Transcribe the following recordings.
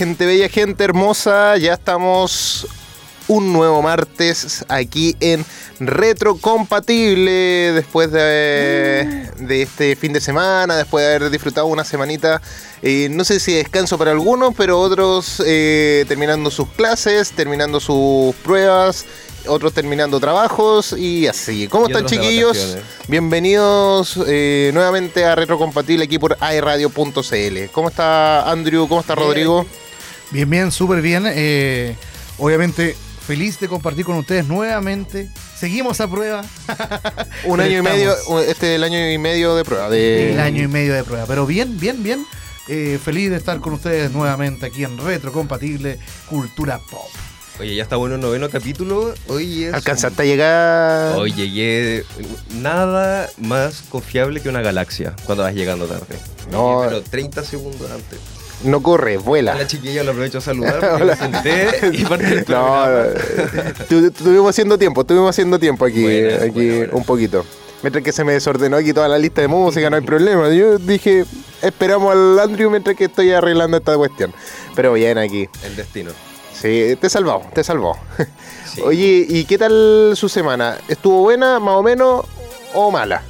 Gente bella, gente hermosa, ya estamos un nuevo martes aquí en Retrocompatible después de, de este fin de semana, después de haber disfrutado una semanita, eh, no sé si descanso para algunos, pero otros eh, terminando sus clases, terminando sus pruebas, otros terminando trabajos y así. ¿Cómo Y están chiquillos? Bienvenidos eh, nuevamente a Retrocompatible aquí por aeradio.cl. ¿Cómo está Andrew? ¿Cómo está Rodrigo? Bien, bien, súper bien. Eh, obviamente feliz de compartir con ustedes nuevamente. Seguimos a prueba. Un año y medio, este es el año y medio de prueba. De... El año y medio de prueba. Pero bien, bien, bien. Eh, feliz de estar con ustedes nuevamente aquí en Retro Compatible Cultura Pop. Oye, ya está bueno el noveno capítulo. Hoy es. Alcanzaste a llegar. Hoy llegué. Nada más confiable que una galaxia cuando vas llegando tarde. No. Pero 30 segundos antes. No corre, vuela. La chiquilla lo aprovecho a saludar. me senté y parte del No, programa. tu- estuvimos haciendo tiempo, estuvimos haciendo tiempo aquí, aquí un poquito. Mientras que se me desordenó aquí toda la lista de música, no hay problema. Yo dije, esperamos al Andrew mientras que estoy arreglando esta cuestión. Pero bien aquí. El destino. Sí, te salvó, te salvó. Sí. Oye, ¿y qué tal su semana? ¿Estuvo buena, más o menos, o mala?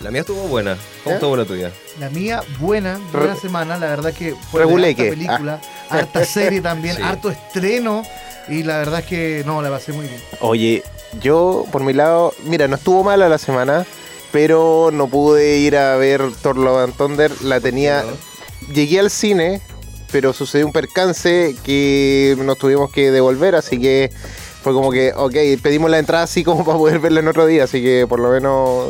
La mía estuvo buena. ¿Cómo ¿Eh? estuvo la tuya? La mía, buena, buena Re- semana. La verdad que fue harta película, harta serie también, Sí. harto estreno. Y la verdad es que no, la pasé muy bien. Oye, yo por mi lado, mira, no estuvo mala la semana, pero no pude ir a ver Thor Love and Thunder. La tenía, ¿No? llegué al cine, pero sucedió un percance que nos tuvimos que devolver, así que fue como que, ok, pedimos la entrada así como para poder verla en otro día, así que por lo menos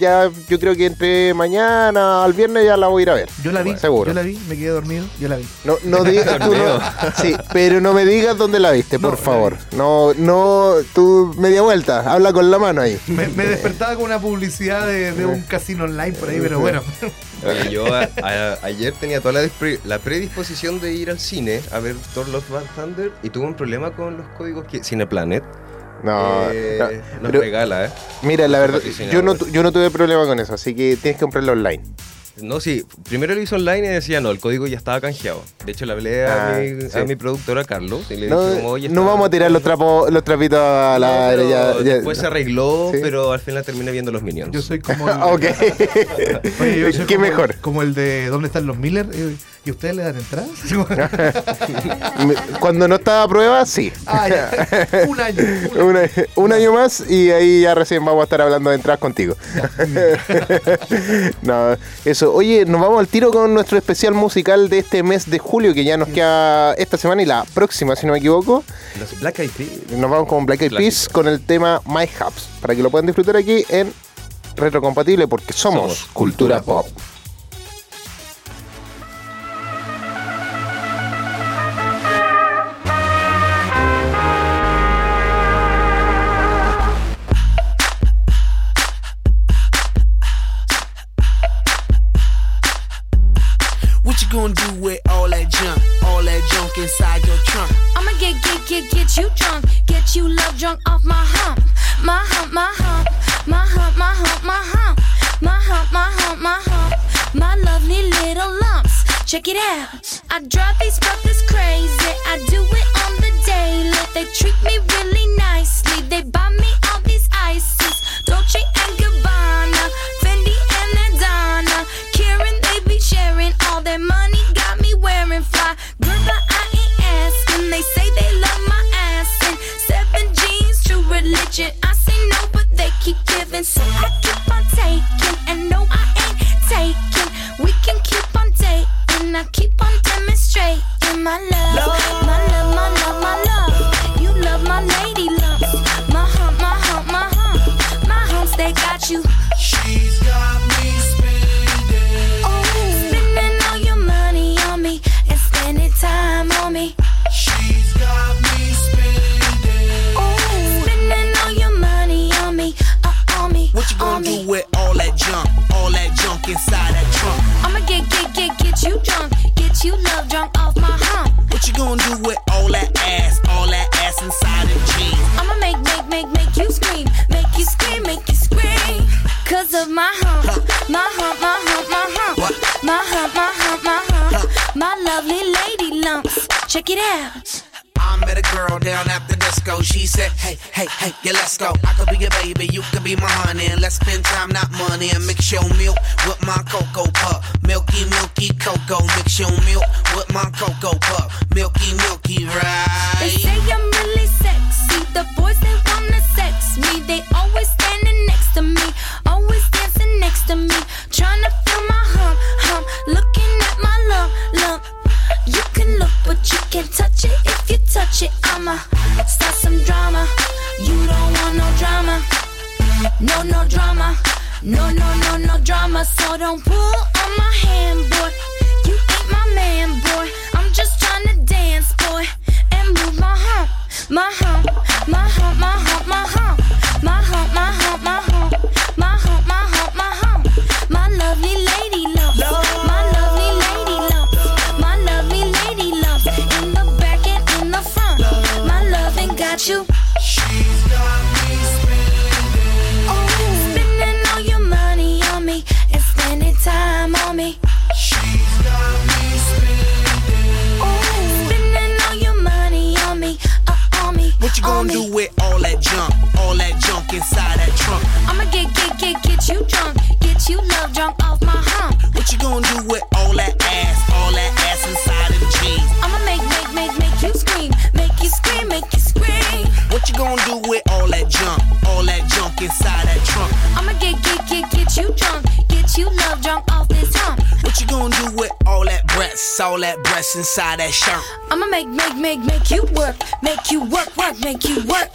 ya yo creo que entre mañana al viernes ya la voy a ir a ver. Yo la vi, Seguro. yo la vi, me quedé dormido, yo la vi. No, no digas tú no, sí, pero no me digas dónde la viste, por No, favor. No, no, tú media vuelta, habla con la mano ahí. Me, me despertaba con una publicidad de, de un casino online por ahí, pero bueno. Oye, yo a- a- ayer tenía toda la, la predisposición de ir al cine a ver Thor Love and Thunder y tuve un problema con los códigos que Cineplanet No, eh, no, nos pero regala, ¿eh? mira, la verdad, yo no, tu- yo no tuve problema con eso, así que tienes que comprarlo online. No, sí, primero lo hizo online y decía, no, el código ya estaba canjeado. De hecho, le hablé a, Ah, mi, sí. a mi productora, Carlos, y le No, dije, como, oye, no vamos a tirar los trapos, los trapitos a No, la pero ya- ya- Después se arregló, Sí. pero al final terminé viendo los Minions. Yo soy como el, ok. Oye, yo soy ¿Qué como- mejor? Como el de ¿Dónde están los Miller? Eh, ¿Y ustedes le dan entradas? Cuando no estaba a prueba, sí. ah, ya. Un año. un año. Un año más y ahí ya recién vamos a estar hablando de entradas contigo. no, eso. Oye, nos vamos al tiro con nuestro especial musical de este mes de julio, que ya nos queda esta semana y la próxima, si no me equivoco. Los Black Eyed Peas. Nos vamos con Black Eyed Peas con el tema My Hubs, para que lo puedan disfrutar aquí en Retrocompatible, porque somos, Somos Cultura Cultura Pop. It out. I met a girl down at the disco. She said, Hey, hey, hey, yeah, let's go. I could be your baby, you could be my honey. Let's spend time, not money. And mix your milk with No, no drama. No, no, no, no drama. So don't pull on my hand, boy. You ain't my man, boy. I'm just trying to dance, boy. And move my hump, my hump, my hump, my hump, my hump, my hump, my hump, my hump. don't do it All that breasts inside that shirt? I'ma make, make, make, make you work, make you work, work, make you work.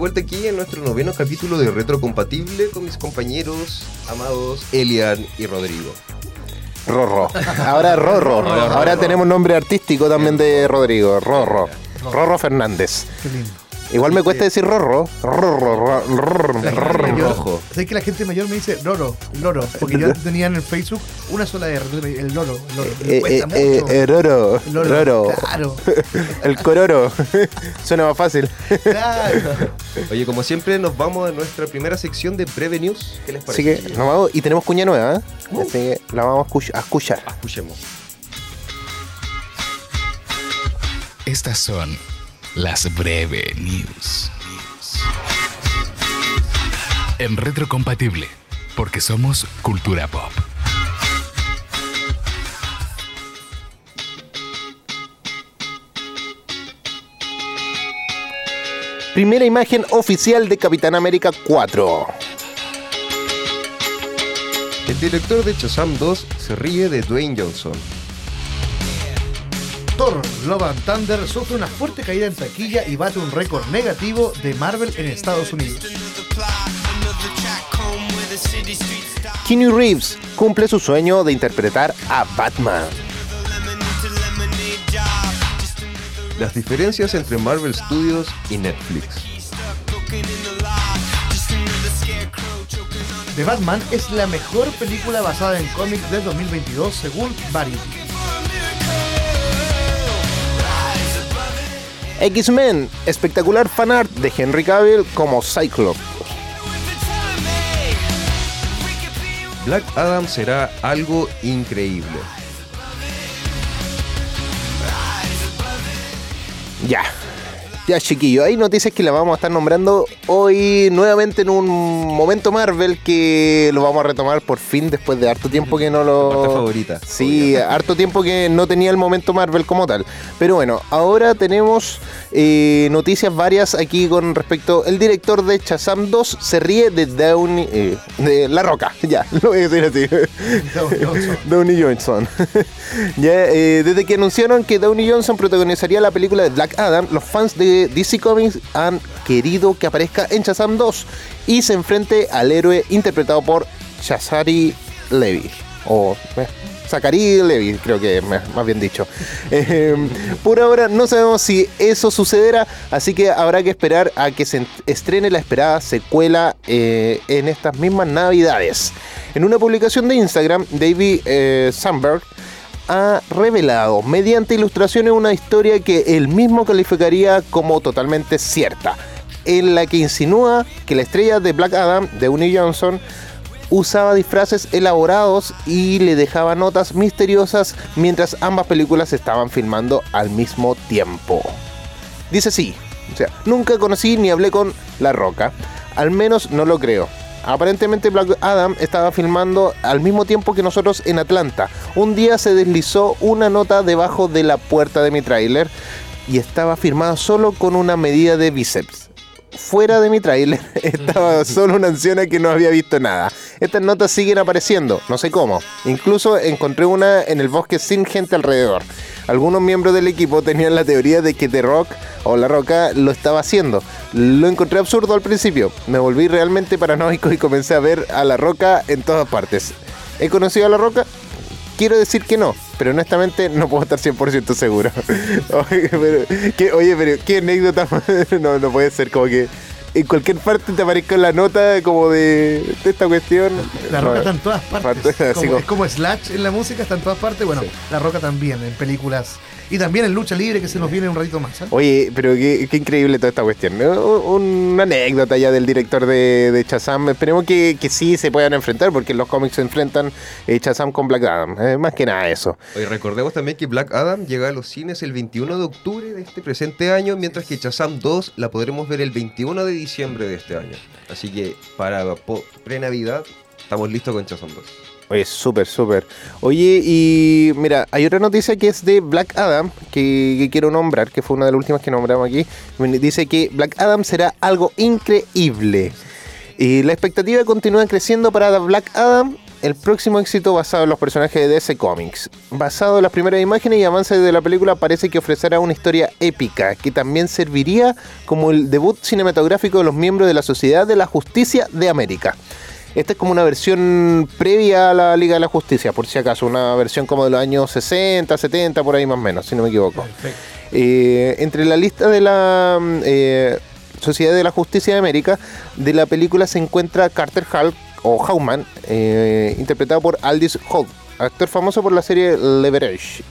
Vuelta aquí en nuestro noveno capítulo de Retrocompatible con mis compañeros amados Elian y Rodrigo. Rorro. Ahora Rorro. Ahora tenemos nombre artístico también de Rodrigo. Rorro. Rorro Fernández. Qué lindo. Igual me cuesta decir Rorro. Rorro, rorro, rojo. ¿Sabes que la gente mayor me dice Loro, Loro? Porque yo tenía en el Facebook una sola R, el Loro, el Loro. Eh, eh, eh, Roro. Loro, Roro. Claro, El cororo. Suena más fácil. claro. Oye, como siempre, nos vamos a nuestra primera sección de Breve News. ¿Qué les Así parece? que nos vamos. Y tenemos cuña nueva, ¿eh? Así que la vamos a escuchar. Escuchemos. Estas son las breve news. En retrocompatible, porque somos cultura pop. Primera imagen oficial de Capitán América 4. El director de Shazam 2 se ríe de Dwayne Johnson. Thor, Love and Thunder sufre una fuerte caída en taquilla y bate un récord negativo de Marvel en Estados Unidos. Keanu Reeves cumple su sueño de interpretar a Batman. Las diferencias entre Marvel Studios y Netflix. The Batman es la mejor película basada en cómics de 2022 según Variety. X-Men, espectacular fanart de Henry Cavill como Cyclops. Black Adam será algo increíble. Ya. Ya, chiquillo, hay noticias que las vamos a estar nombrando hoy nuevamente en un momento Marvel que lo vamos a retomar por fin después de harto tiempo que no lo. Parte favorita. Sí, harto tiempo que no tenía el momento Marvel como tal. Pero bueno, ahora tenemos eh, noticias varias aquí con respecto. El director de Shazam 2 se ríe de Downey. eh, de La Roca, ya, lo voy a decir así. Downey Johnson. ya, eh, desde que anunciaron que Downey Johnson protagonizaría la película de Black Adam, los fans de DC Comics han querido que aparezca en Shazam 2 y se enfrente al héroe interpretado por Shazari Levy. O eh, Zachary Levy, creo que más bien dicho. Eh, por ahora no sabemos si eso sucederá, así que habrá que esperar a que se estrene la esperada secuela eh, en estas mismas navidades. En una publicación de Instagram, David eh, Sandberg ha revelado mediante ilustraciones una historia que él mismo calificaría como totalmente cierta, en la que insinúa que la estrella de Black Adam, de Downey Johnson, usaba disfraces elaborados y le dejaba notas misteriosas mientras ambas películas estaban filmando al mismo tiempo. Dice así, o sea, nunca conocí ni hablé con La Roca, al menos no lo creo. Aparentemente Black Adam estaba filmando al mismo tiempo que nosotros en Atlanta. Un día se deslizó una nota debajo de la puerta de mi tráiler y estaba firmada solo con una medida de bíceps. Fuera de mi tráiler estaba solo una anciana que no había visto nada. Estas notas siguen apareciendo, no sé cómo. Incluso encontré una en el bosque sin gente alrededor. Algunos miembros del equipo tenían la teoría de que The Rock o La Roca lo estaba haciendo. Lo encontré absurdo al principio. Me volví realmente paranoico y comencé a ver a La Roca en todas partes. ¿He conocido a La Roca? Quiero decir que no, pero honestamente no puedo estar 100% seguro. oye, pero, ¿qué, oye, pero qué anécdota. no, no puede ser como que en cualquier parte te aparezca la nota como de, de esta cuestión. La roca está en todas partes. Así Como- como- es como Slash en la música, está en todas partes. Bueno, la roca también en películas. Y también en lucha libre, que se nos viene un ratito más. ¿eh? Oye, pero qué, qué increíble toda esta cuestión. ¿no? Una anécdota ya del director de, de Shazam. Esperemos que, que sí se puedan enfrentar, porque en los cómics se enfrentan eh, Shazam con Black Adam. Eh, más que nada eso. Hoy recordemos también que Black Adam llega a los cines el 21 de octubre de este presente año, mientras que Shazam 2 la podremos ver el 21 de diciembre de este año. Así que para pre-Navidad estamos listos con Shazam 2. Oye, súper, súper. Oye, y mira, hay otra noticia que es de Black Adam, que, que quiero nombrar, que fue una de las últimas que nombramos aquí. Dice que Black Adam será algo increíble. Y la expectativa continúa creciendo para Black Adam, el próximo éxito basado en los personajes de DC Comics. Basado en las primeras imágenes y avances de la película, parece que ofrecerá una historia épica, que también serviría como el debut cinematográfico de los miembros de la Sociedad de la Justicia de América. Esta es como una versión previa a la Liga de la Justicia, por si acaso, una versión como de los años 60, 70, por ahí más o menos, si no me equivoco. Eh, entre la lista de la mm, eh, Sociedad de la Justicia de América, de la película se encuentra Carter Hall o Howman, eh, interpretado por Aldis Holt, actor famoso por la serie Leverage,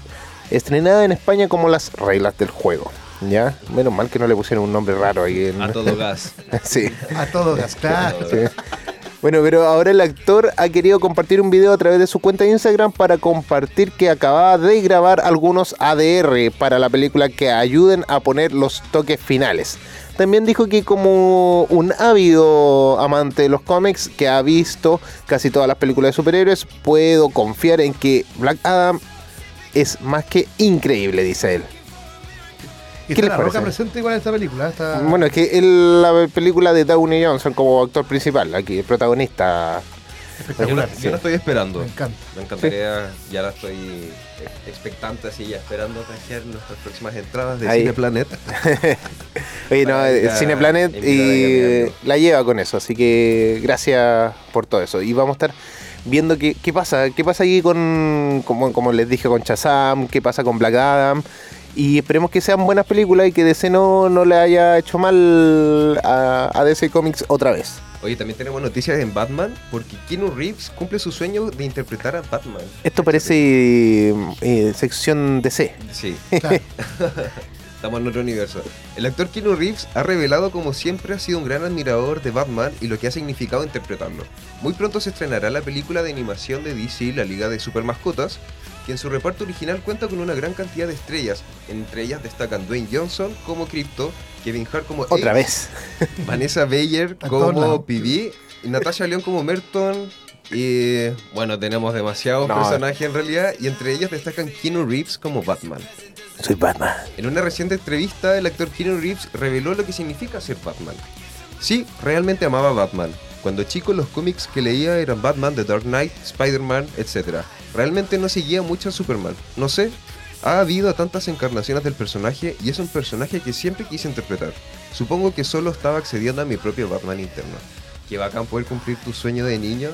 estrenada en España como Las Reglas del Juego. ¿Ya? Menos mal que no le pusieron un nombre raro ahí. en- A todo gas. sí. A todo gas, claro. Sí. Bueno, pero ahora el actor ha querido compartir un video a través de su cuenta de Instagram para compartir que acababa de grabar algunos ADR para la película que ayuden a poner los toques finales. También dijo que como un ávido amante de los cómics que ha visto casi todas las películas de superhéroes, puedo confiar en que Black Adam es más que increíble, dice él. Y ¿Qué está les la roca presente igual en esta película. Está... Bueno, es que él, la película de Downey Johnson como actor principal, aquí, el protagonista. Yo, espectacular. la- yo la estoy esperando. Me encanta. Me encantaría, ya la estoy expectante, así ya esperando canjear nuestras próximas entradas de Ahí. Cine Planet. Oye, no, eh, Cineplanet y la lleva con eso, así que gracias por todo eso. Y vamos a estar viendo qué, qué pasa, qué pasa aquí con, como, como les dije, con Shazam, qué pasa con Black Adam. Y esperemos que sean buenas películas y que DC no, no le haya hecho mal a, a DC Comics otra vez. Oye, también tenemos noticias en Batman, porque Keanu Reeves cumple su sueño de interpretar a Batman. Esto parece eh, sección DC. Sí, Claro. estamos en otro universo. El actor Keanu Reeves ha revelado como siempre ha sido un gran admirador de Batman y lo que ha significado interpretarlo. Muy pronto se estrenará la película de animación de DC, la Liga de Super Mascotas, que en su reparto original cuenta con una gran cantidad de estrellas. Entre ellas destacan Dwayne Johnson como Crypto, Kevin Hart como Otra Ace, vez. Vanessa Bayer como PB, y Natasha León como Merton. Y bueno, tenemos demasiados No. personajes en realidad, y entre ellos destacan Keanu Reeves como Batman. Soy Batman. En una reciente entrevista, el actor Keanu Reeves reveló lo que significa ser Batman. Sí, realmente amaba a Batman. Cuando chico los cómics que leía eran Batman, The Dark Knight, Spider-Man, etc. Realmente no seguía mucho a Superman. No sé, ha habido tantas encarnaciones del personaje y es un personaje que siempre quise interpretar. Supongo que solo estaba accediendo a mi propio Batman interno. Qué bacán poder cumplir tu sueño de niño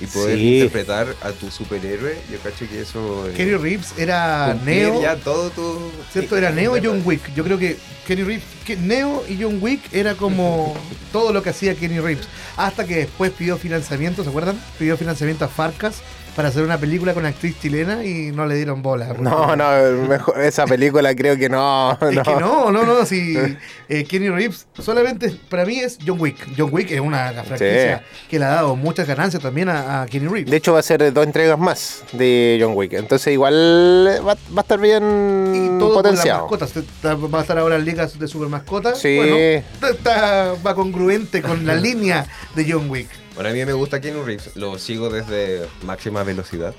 y poder Sí. interpretar a tu superhéroe. Yo cacho que eso... eh, Kenny Reeves era Neo. ya todo tu... ¿Cierto? Era Neo y John Wick. Yo creo que Kenny Reeves, que Neo y John Wick era como todo lo que hacía Kenny Reeves. Hasta que después pidió financiamiento, ¿se acuerdan? Pidió financiamiento a Farcas para hacer una película con actriz chilena y no le dieron bola. No, no, mejor, esa película creo que no. Es no. que no, no, no, si eh, Kenny Reeves solamente para mí es John Wick. John Wick es una franquicia que le ha dado muchas ganancias también a, a Kenny Reeves. De hecho, va a ser dos entregas más de John Wick. Entonces, igual va, va a estar bien y todo con las potenciado. mascotas. Va a estar ahora en ligas de super mascotas. Sí. Bueno, está- va congruente con la línea de John Wick. Bueno, a mí me gusta Keanu Reeves, lo sigo desde máxima velocidad.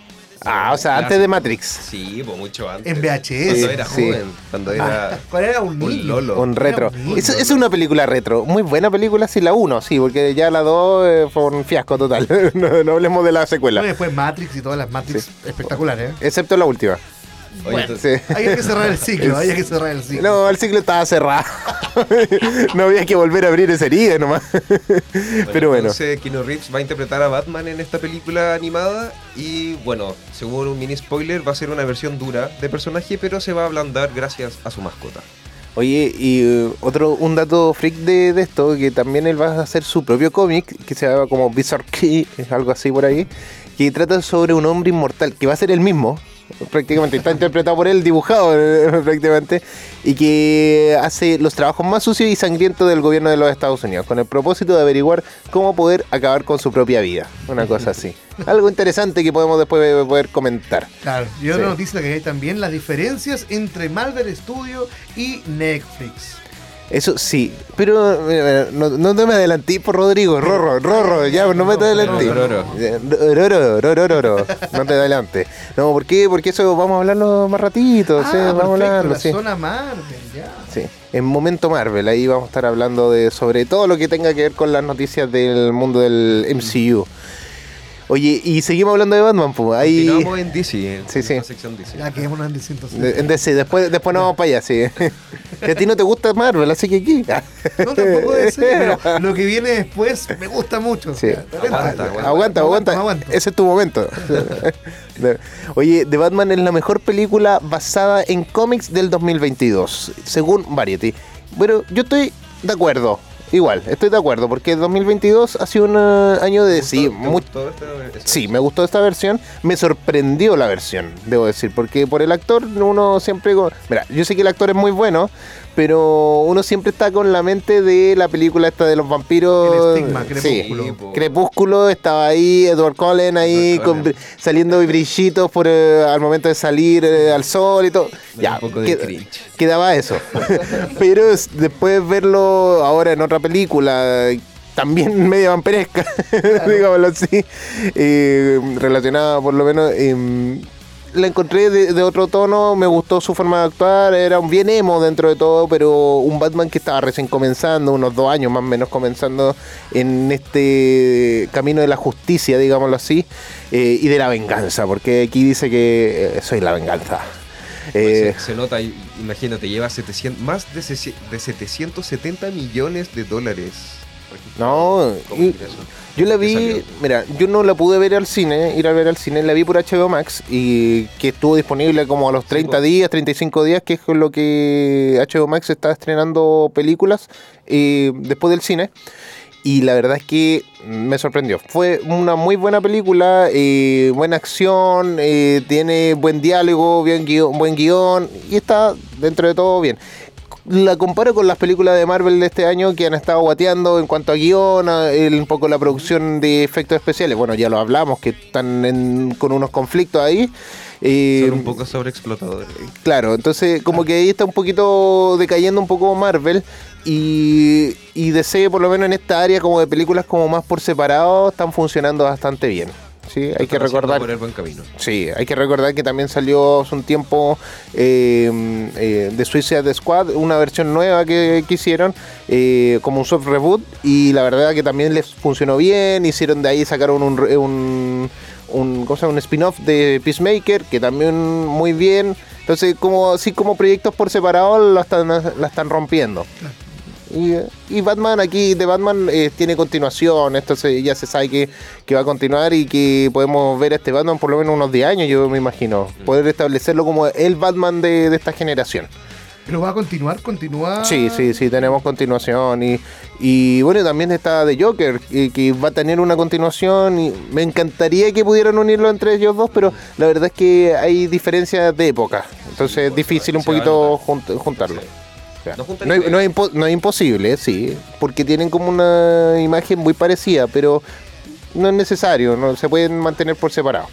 Ah, o sea, Clásico. antes de Matrix. Sí, pues mucho antes. En VHS. Cuando era Sí. joven, cuando era ¿Cuál era un niño? un lolo. Un retro. Era un Es, una película retro. Muy buena película, sí, la 1, sí, porque ya la 2 fue un fiasco total. no, no hablemos de la secuela. después Matrix y todas las Matrix espectaculares. ¿eh? Excepto la última. Oye, Sí. Hay que cerrar el ciclo, hay que cerrar el ciclo. No, el ciclo estaba cerrado. no había que volver a abrir esa herida nomás. Pero bueno. Entonces, Keanu Reeves va a interpretar a Batman en esta película animada. Y bueno, según un mini spoiler, va a ser una versión dura de personaje, pero se va a ablandar gracias a su mascota. Oye, y uh, otro, un dato freak de, de esto, que también él va a hacer su propio cómic, que se llama como Bizarre Key, es algo así por ahí, que trata sobre un hombre inmortal, que va a ser el mismo, prácticamente, está interpretado por él, dibujado eh, prácticamente, y que hace los trabajos más sucios y sangrientos del gobierno de los Estados Unidos, con el propósito de averiguar cómo poder acabar con su propia vida, una cosa así. Algo interesante que podemos después poder comentar. Claro, y Sí. otra noticia que hay también las diferencias entre Marvel Studios y Netflix. Eso sí, pero mira, mira, no, no te me adelantí por Rodrigo, Rorro, Rorro, ya no me te adelantí. Rorro. Rorro, Rorro, Rorro, no te adelante. No, ¿por qué? Porque eso vamos a hablarlo más ratito, sí, ah, vamos a hablarlo, la sí. zona Marvel, ya. Sí, en Momento Marvel, ahí vamos a estar hablando de sobre todo lo que tenga que ver con las noticias del mundo del MCU. Oye, y seguimos hablando de Batman, pues. Ahí, Continuamos en DC, en Sí, sí. la sección DC. Ya quedémonos en distintos. de- en DC, después, después nos vamos para allá, sí. Que a ti no te gusta Marvel, así que aquí. No, tampoco de ser, pero lo que viene después me gusta mucho. Sí. Aguanta. Aguanta, aguanta. me aguanto. Ese es tu momento. Oye, The Batman es la mejor película basada en cómics del 2022, según Variety. Bueno, yo estoy de acuerdo. Igual, estoy de acuerdo, porque el 2022 ha sido un eh, año de... ¿Te Sí, gustó- te mu- gustó esta- esta- Sí, me gustó esta versión. Me sorprendió la versión, debo decir, porque por el actor uno siempre... Mira, yo sé que el actor es muy bueno, pero uno siempre está con la mente de la película esta de los vampiros. El estigma, Sí, Crepúsculo. po. Crepúsculo, estaba ahí, Edward Cullen ahí, Edward Cullen. saliendo brillitos por, eh, al momento de salir eh, al sol y todo. Da Ya, un poco de qued- quedaba eso. pero es- después verlo ahora en otra película, también media vampiresca, digámoslo así, eh, relacionada por lo menos. em, la encontré de, de otro tono, me gustó su forma de actuar, era un bien emo dentro de todo, pero un Batman que estaba recién comenzando, unos dos años más o menos comenzando en este camino de la justicia, digámoslo así, eh, y de la venganza, porque aquí dice que eh, soy la venganza. Eh, se, se nota, imagínate, lleva 700, más de, de 770 millones de dólares. No, y-. Yo la ¿Qué vi, mira, yo no la pude ver al cine, ir a ver al cine, la vi por HBO Max y que estuvo disponible como a los 30 po. días, 35 días, que es con lo que HBO Max está estrenando películas eh, después del cine. Y la verdad es que me sorprendió. Fue una muy buena película, eh, buena acción, eh, tiene buen diálogo, bien guion, buen guion y está dentro de todo bien la comparo con las películas de Marvel de este año que han estado guateando en cuanto a guion, un poco la producción de efectos especiales. Bueno, ya lo hablamos, que están en- con unos conflictos ahí. Eh, Son un poco sobreexplotadores. Claro, entonces como que ahí está un poquito decayendo un poco Marvel y, y DC por lo menos en esta área como de películas como más por separado están funcionando bastante bien. Sí, hay que recordar. por el buen camino. Sí, hay que recordar que también salió hace un tiempo eh, eh, de Suicide Squad, una versión nueva que, que hicieron, eh, como un soft reboot, y la verdad que también les funcionó bien, hicieron de ahí, sacaron un, un, un, ¿cómo se llama? un spin-off de Peacemaker, que también muy bien, entonces como así como proyectos por separado la están, la están rompiendo. Y, y Batman aquí de Batman eh, tiene continuación, entonces ya se sabe que, que va a continuar y que podemos ver a este Batman por lo menos unos 10 años, yo me imagino. Poder establecerlo como el Batman de, de esta generación. Pero va a continuar, continúa. Sí, sí, sí, tenemos continuación. Y, y bueno, también está The Joker, que, que va a tener una continuación. Y me encantaría que pudieran unirlo entre ellos dos, pero la verdad es que hay diferencias de época. Entonces es difícil un se poquito junt- juntarlo. No es- ideas. no es impo- no es imposible, sí, porque tienen como una imagen muy parecida, pero no es necesario, no se pueden mantener por separado.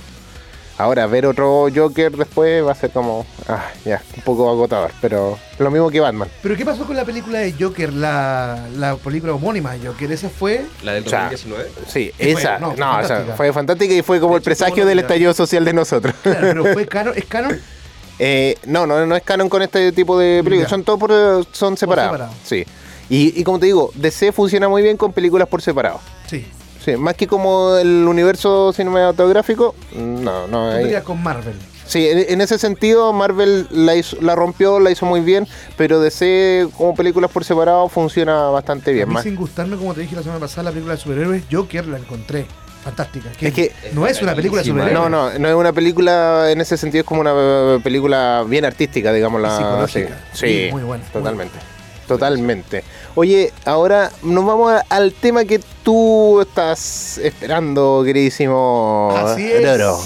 Ahora, ver otro Joker después va a ser como, ah, ya, un poco agotador, pero lo mismo que Batman. Pero ¿qué pasó con la película de Joker, la, la película homónima de Joker? Esa fue. La del O sea, 2019. Sí, fue- esa, no, o sea, fantástica. fue fantástica y fue como De el hecho, presagio del estallido social de nosotros. Claro, pero fue canon. ¿Es canon? Eh, no, no, no es canon con este tipo de películas, Ya. son todos por, son separados. separado. Sí. Y, y como te digo, DC funciona muy bien con películas por separado. Sí. Sí, más que como el universo cinematográfico, no, no. Quedas con Marvel. Sí, en, en ese sentido Marvel la, hizo- la rompió, la hizo muy bien, pero DC como películas por separado funciona bastante A bien. mí, Más. sin gustarme, como te dije la semana pasada, la película de superhéroes, Joker la encontré fantástica. Es que- no es una película Buenísima. superhéroes. No, no, no es una película, en ese sentido es como una película bien artística, digamos. La, Psicológica. Sí, Sí, sí, muy buena, muy Totalmente. Totalmente. Oye, ahora nos vamos a- al tema que tú estás esperando, queridísimo Así es. Roro.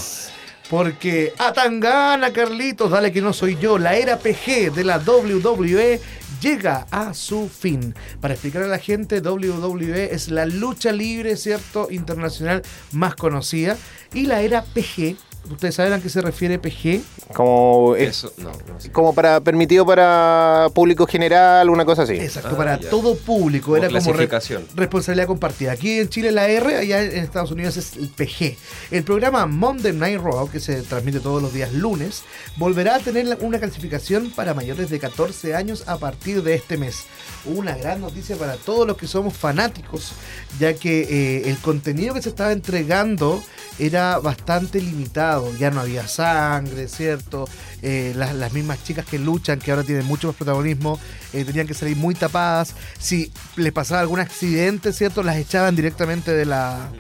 Porque Atangana, Carlitos, dale que no soy yo. La era PG de la WWE llega a su fin. Para explicar a la gente, WWE es la lucha libre, ¿cierto? Internacional más conocida. Y la era PG, ¿ustedes saben a qué se refiere PG? Como, es- Eso, no, no sé. como para permitido para público general, una cosa así. Exacto, Ah, para ya. todo público. Como Era como re- responsabilidad compartida. Aquí en Chile la R, allá en Estados Unidos es el PG. El programa Monday Night Raw, que se transmite todos los días lunes, volverá a tener una clasificación para mayores de 14 años a partir de este mes. Una gran noticia para todos los que somos fanáticos, ya que eh, el contenido que se estaba entregando era bastante limitado. Ya no había sangre, ¿cierto? Eh, las, las mismas chicas que luchan, que ahora tienen mucho más protagonismo, eh, tenían que salir muy tapadas. Si les pasaba algún accidente, ¿cierto? Las echaban directamente de la,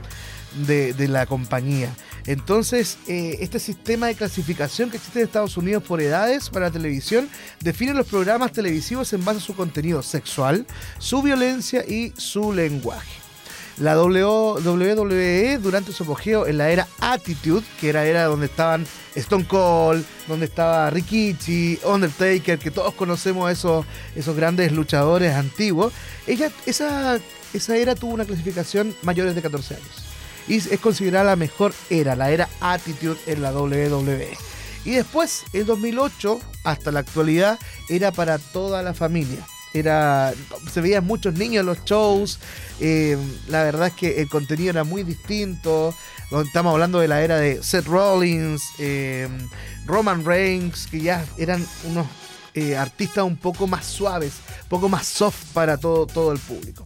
de, de la compañía. Entonces, eh, este sistema de clasificación que existe en Estados Unidos por edades para la televisión define los programas televisivos en base a su contenido sexual, su violencia y su lenguaje. La WWE durante su apogeo en la era Attitude, que era era donde estaban Stone Cold, donde estaba Rikichi, Undertaker, que todos conocemos esos, esos grandes luchadores antiguos, esa, esa era tuvo una clasificación mayores de 14 años. Y es considerada la mejor era, la era Attitude en la WWE. Y después, en 2008, hasta la actualidad, era para toda la familia. Era, se veían muchos niños en los shows. eh, la verdad es que el contenido era muy distinto. Estamos hablando de la era de Seth Rollins, eh, Roman Reigns, que ya eran unos eh, artistas un poco más suaves, un poco más soft para todo, todo el público.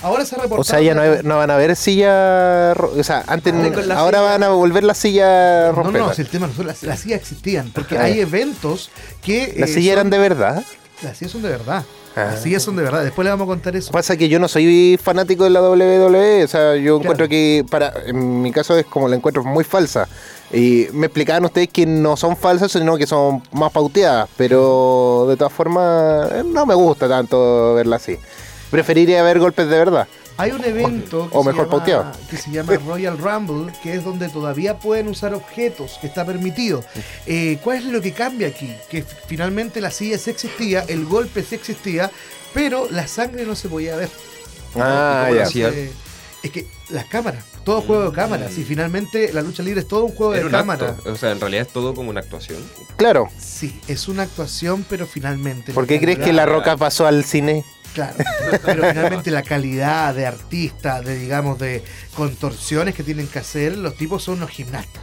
Ahora se ha reportado. O sea, ya no, no van a ver silla. O sea, antes. Ah, la ahora silla. van a volver las sillas No, no, si el tema no las, las sillas existían, porque Ah. hay eventos que... las eh, sillas eran de verdad. Las sillas son de verdad. Ah. Las sillas son de verdad. Después le vamos a contar eso. Pasa que yo no soy fanático de la WWE, o sea, yo encuentro que para en mi caso es como la encuentro muy falsa. Y me explicaban ustedes que no son falsas, sino que son más pauteadas, pero de todas formas eh, no me gusta tanto verla así. Preferiría ver golpes de verdad. Hay un evento que, o se mejor llama, pauteado. que se llama Royal Rumble, que es donde todavía pueden usar objetos, que está permitido. Eh, ¿Cuál es lo que cambia aquí? Que finalmente la silla sí existía, el golpe sí existía, pero la sangre no se podía ver. Ah, ya. es que las cámaras, todo juego de cámaras. Y finalmente la lucha libre es todo un juego Era de un cámara. acto. O sea, en realidad es todo como una actuación. Claro. Sí, es una actuación, pero finalmente. ¿Por qué crees que La Roca pasó al cine? Claro, pero finalmente la calidad de artista, de digamos, de contorsiones que tienen que hacer, los tipos son unos gimnastas.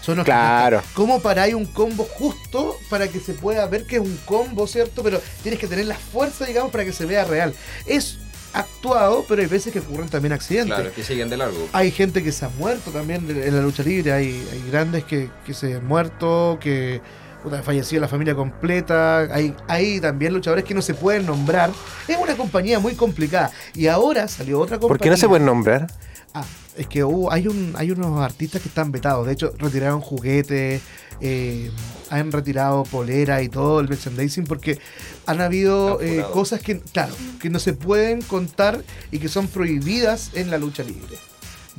Son unos Claro. gimnastas. ¿Cómo paráis un combo justo para que se pueda ver que es un combo, ¿cierto? Pero tienes que tener la fuerza, digamos, para que se vea real. Es actuado, pero hay veces que ocurren también accidentes. Claro, que siguen de largo. Hay gente que se ha muerto también en la lucha libre, hay, hay grandes que, que se han muerto, que puta, ha fallecido la familia completa, hay, hay también luchadores que no se pueden nombrar. Es una compañía muy complicada. Y ahora salió otra compañía. ¿Por qué no se pueden nombrar? Ah, es que hubo, hay, un, hay unos artistas que están vetados. De hecho, retiraron juguetes, eh, han retirado polera y todo el merchandising porque han habido eh, cosas que, claro, que no se pueden contar y que son prohibidas en la lucha libre.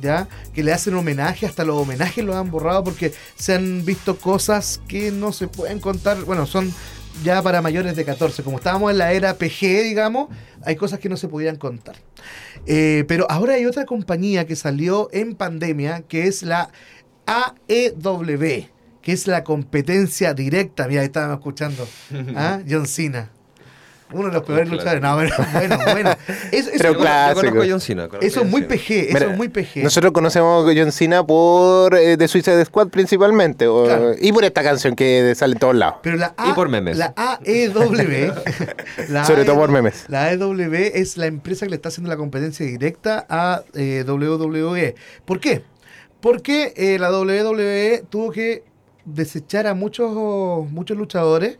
¿Ya? Que le hacen homenaje, hasta los homenajes los han borrado porque se han visto cosas que no se pueden contar. Bueno, son ya para mayores de 14. Como estábamos en la era PG, digamos, hay cosas que no se podían contar. Eh, pero ahora hay otra compañía que salió en pandemia, que es la AEW, que es la competencia directa. Mira, ahí estábamos escuchando. ¿Ah? John Cena. Uno de los peores luchadores. No, bueno, bueno, bueno. Eso, eso- Pero Yo, claro. yo conozco clásico. a John Cena. conozco eso a es John muy. PG, eso Mira, es muy PG. Nosotros conocemos a John Cena por eh, The Suicide Squad principalmente. o- Claro. Y por esta canción que sale en todos lados. Pero la Y A- por memes. La AEW. la Sobre todo por AEW memes. La AEW es la empresa que le está haciendo la competencia directa a eh, WWE. ¿Por qué? Porque eh, la WWE tuvo que desechar a muchos, muchos luchadores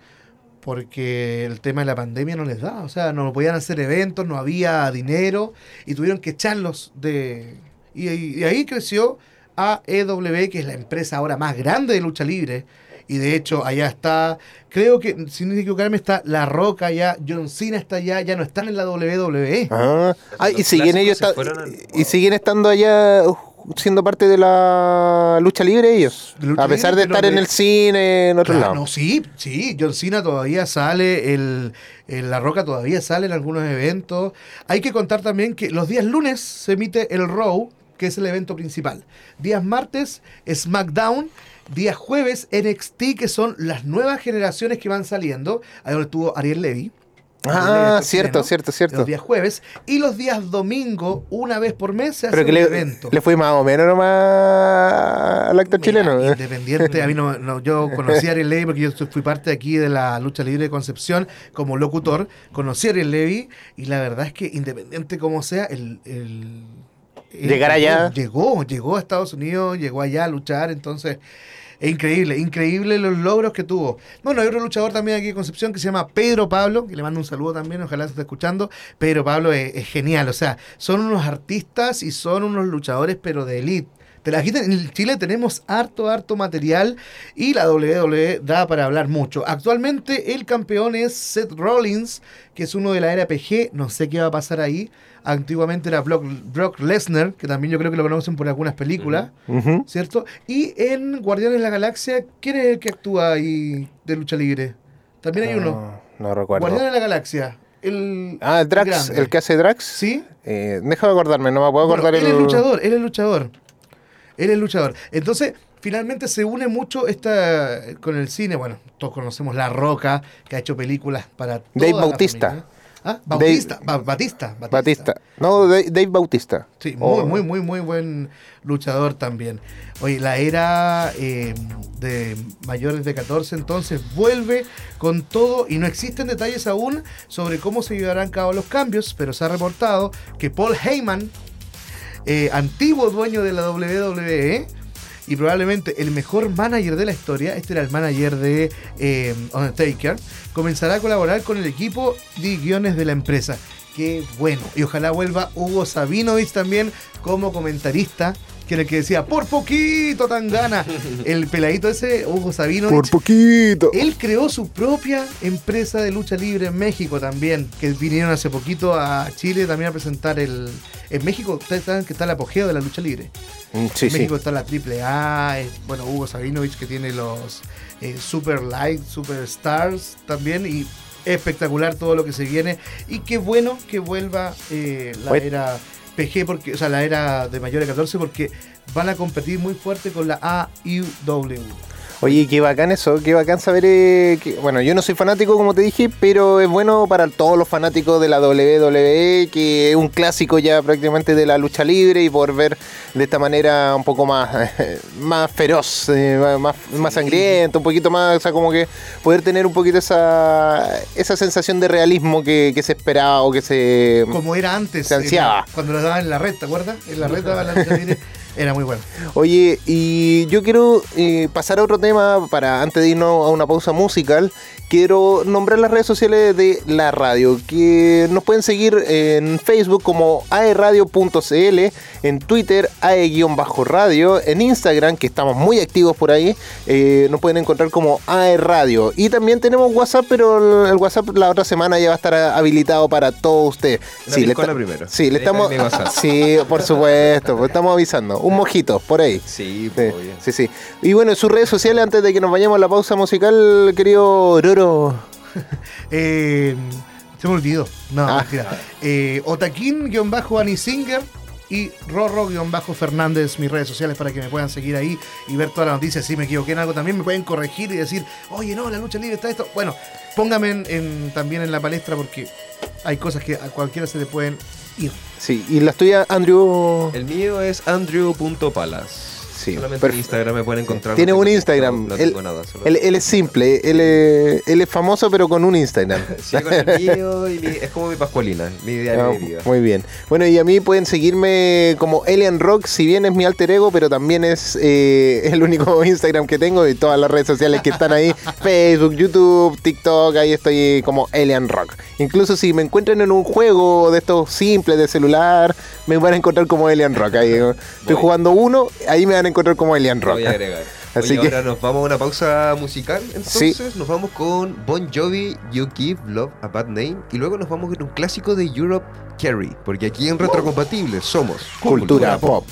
porque el tema de la pandemia no les da. O sea, no podían hacer eventos, no había dinero y tuvieron que echarlos de... Y, y ahí creció AEW, que es la empresa ahora más grande de lucha libre. Y de hecho, allá está, creo que, sin equivocarme, está La Roca allá, John Cena está allá, ya no están en la WWE. Ah, Ah, y siguen ellos al- y siguen estando allá uh, siendo parte de la lucha libre ellos. Lucha a pesar libre, de estar en el cine en otro Claro, lado. no, sí, sí, John Cena todavía sale, el, el La Roca todavía sale en algunos eventos. Hay que contar también que los días lunes se emite el Raw, que es el evento principal. Días martes, SmackDown. Días jueves, NXT, que son las nuevas generaciones que van saliendo. Ahí donde estuvo Ariel Levy. Ah, cierto, chileno. cierto, cierto. Los días jueves. Y los días domingo, una vez por mes, se hace Pero que un le, evento. le fue más o menos nomás al actor Mira, chileno. Independiente, a mí no, no- yo conocí a Ariel Levy porque yo fui parte aquí de la lucha libre de Concepción como locutor. Conocí a Ariel Levy y la verdad es que independiente como sea, el, el- Llegar allá. Llegó, llegó a Estados Unidos, llegó allá a luchar, entonces es increíble, increíble los logros que tuvo. Bueno, hay otro luchador también aquí en Concepción que se llama Pedro Pablo, que le mando un saludo también, ojalá se esté escuchando. Pedro Pablo es, genial, o sea, son unos artistas y son unos luchadores, pero de elite. Te la. En Chile tenemos harto, harto material y la WWE da para hablar mucho. Actualmente el campeón es Seth Rollins, que es uno de la era PG. No sé qué va a pasar ahí. Antiguamente era Brock, Brock Lesnar, que también yo creo que lo conocen por algunas películas. ¿cierto? Y en Guardianes de la Galaxia, ¿quién es el que actúa ahí de lucha libre? También hay uno. No, recuerdo. Guardianes de la Galaxia. El, Ah, el Drax, grande. el que hace Drax. ¿Sí? Eh, déjame acordarme, no me puedo Bueno, acordar él el. es luchador, él es luchador. Él es luchador. Entonces, finalmente se une mucho esta con el cine. Bueno, todos conocemos La Roca, que ha hecho películas para toda Dave Bautista. familia. ¿Ah? Bautista, Ba- Batista, Batista. Batista. No, Dave, Dave Bautista. Sí, Oh. muy, muy, muy, muy buen luchador también. Oye, la era eh, de mayores de 14 entonces vuelve con todo y no existen detalles aún sobre cómo se llevarán a cabo los cambios, pero se ha reportado que Paul Heyman, eh, antiguo dueño de la WWE y probablemente el mejor manager de la historia, este era el manager de eh, Undertaker, comenzará a colaborar con el equipo de guiones de la empresa. Qué bueno. Y ojalá vuelva Hugo Sabinovich también como comentarista, que era el que decía, por poquito tan gana. El peladito ese, Hugo Sabinovich. Por poquito. Él creó su propia empresa de lucha libre en México también, que vinieron hace poquito a Chile también a presentar el... En México, ustedes saben que está el apogeo de la lucha libre. Mm, Sí, en sí. México está la AAA, eh, bueno, Hugo Sabinovich que tiene los eh, Super Light, Super Stars también, y espectacular todo lo que se viene. Y qué bueno que vuelva eh, la era PG, porque, o sea, la era de mayores de 14, porque van a competir muy fuerte con la AIW. Oye, qué bacán eso, qué bacán saber eh, que, bueno, yo no soy fanático como te dije, pero es bueno para todos los fanáticos de la WWE, que es un clásico ya prácticamente de la lucha libre y por ver de esta manera un poco más, más feroz, eh, más, más sangriento, un poquito más, o sea, como que poder tener un poquito esa, esa sensación de realismo que, que se esperaba o que se... Como era antes, Se ansiaba. la- cuando lo daban en la red, ¿te acuerdas? En la red daban la lucha libre, era muy bueno. Oye, y yo quiero eh, pasar a otro tema para antes de irnos a una pausa musical. Quiero nombrar las redes sociales de la radio, que nos pueden seguir en Facebook como aeradio.cl, en Twitter ae-radio, en Instagram, que estamos muy activos por ahí, eh, nos pueden encontrar como aeradio. Y también tenemos WhatsApp, pero el, WhatsApp la otra semana ya va a estar habilitado para todos ustedes. Una le primero. Sí, le estamos... Sí, por supuesto, pues estamos avisando. Un mojito, por ahí. Sí, Sí, pues, sí, sí. Y bueno, en sus redes sociales, antes de que nos vayamos a la pausa musical, querido Roro. Eh, se me olvidó. No, Ah. mentira. Eh, Otaquín-Anisinger y Rorro-Fernández, mis redes sociales para que me puedan seguir ahí y ver todas las noticias. Si me equivoqué en algo, también me pueden corregir y decir, oye, no, la lucha libre está esto. Bueno, póngame en- en- también en la palestra porque hay cosas que a cualquiera se le pueden ir. Sí, y las tuyas, Andrew. El mío es andrew.palas. Sí, Solamente en. Instagram me pueden encontrar. Tiene no un Instagram. No, no él, tengo nada. él- él es simple, él es, él es famoso, pero con un Instagram. Sí, con el mío y mi- es como mi pascualina, mi Ah, de vida. Muy bien. Bueno, y a mí pueden seguirme como Alien Rock, si bien es mi alter ego, pero también es eh, el único Instagram que tengo y todas las redes sociales que están ahí, Facebook, YouTube, TikTok, ahí estoy como Alien Rock. Incluso si me encuentran en un juego de estos simples de celular, me van a encontrar como Alien Rock. Ahí, estoy jugando uno, ahí me van a encontrar como Lo Rock. voy a agregar. Así Oye, que- ahora nos vamos a una pausa musical. Sí. Entonces nos vamos con Bon Jovi, You Give Love a Bad Name. Y luego nos vamos con un clásico de Europe, Carry. Porque aquí en Retrocompatible somos Cultura pop.